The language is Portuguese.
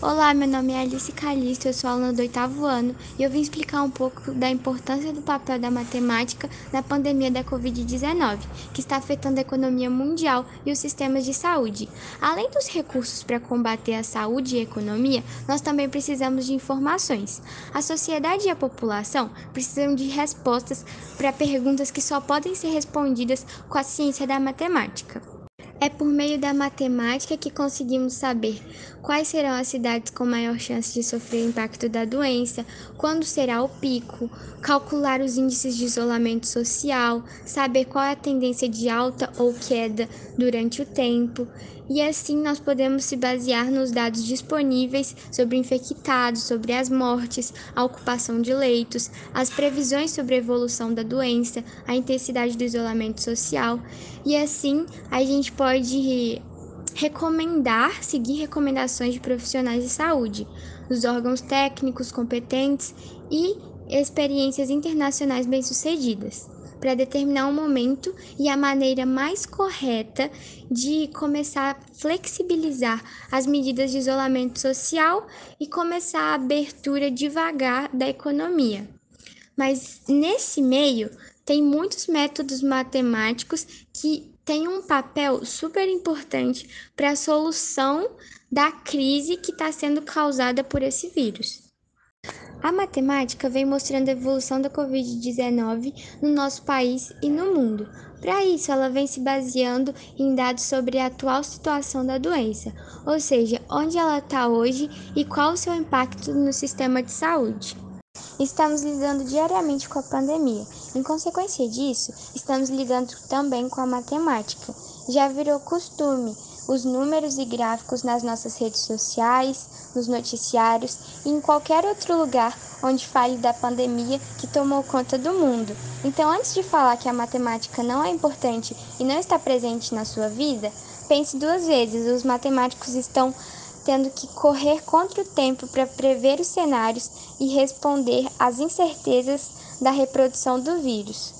Olá, meu nome é Alice Calixto, eu sou aluna do oitavo ano e eu vim explicar um pouco da importância do papel da matemática na pandemia da Covid-19, que está afetando a economia mundial e os sistemas de saúde. Além dos recursos para combater a saúde e a economia, nós também precisamos de informações. A sociedade e a população precisam de respostas para perguntas que só podem ser respondidas com a ciência da matemática. É por meio da matemática que conseguimos saber quais serão as cidades com maior chance de sofrer o impacto da doença, quando será o pico, calcular os índices de isolamento social, saber qual é a tendência de alta ou queda durante o tempo, e assim nós podemos se basear nos dados disponíveis sobre infectados, sobre as mortes, a ocupação de leitos, as previsões sobre a evolução da doença, a intensidade do isolamento social, e assim a gente pode pode recomendar, seguir recomendações de profissionais de saúde, dos órgãos técnicos competentes e experiências internacionais bem-sucedidas, para determinar o momento e a maneira mais correta de começar a flexibilizar as medidas de isolamento social e começar a abertura devagar da economia. Mas nesse meio, tem muitos métodos matemáticos que tem um papel super importante para a solução da crise que está sendo causada por esse vírus. A matemática vem mostrando a evolução da Covid-19 no nosso país e no mundo. Para isso, ela vem se baseando em dados sobre a atual situação da doença, ou seja, onde ela está hoje e qual o seu impacto no sistema de saúde. Estamos lidando diariamente com a pandemia. Em consequência disso, estamos lidando também com a matemática. Já virou costume os números e gráficos nas nossas redes sociais, nos noticiários e em qualquer outro lugar onde fale da pandemia que tomou conta do mundo. Então, antes de falar que a matemática não é importante e não está presente na sua vida, pense duas vezes. Os matemáticos estão tendo que correr contra o tempo para prever os cenários e responder às incertezas da reprodução do vírus.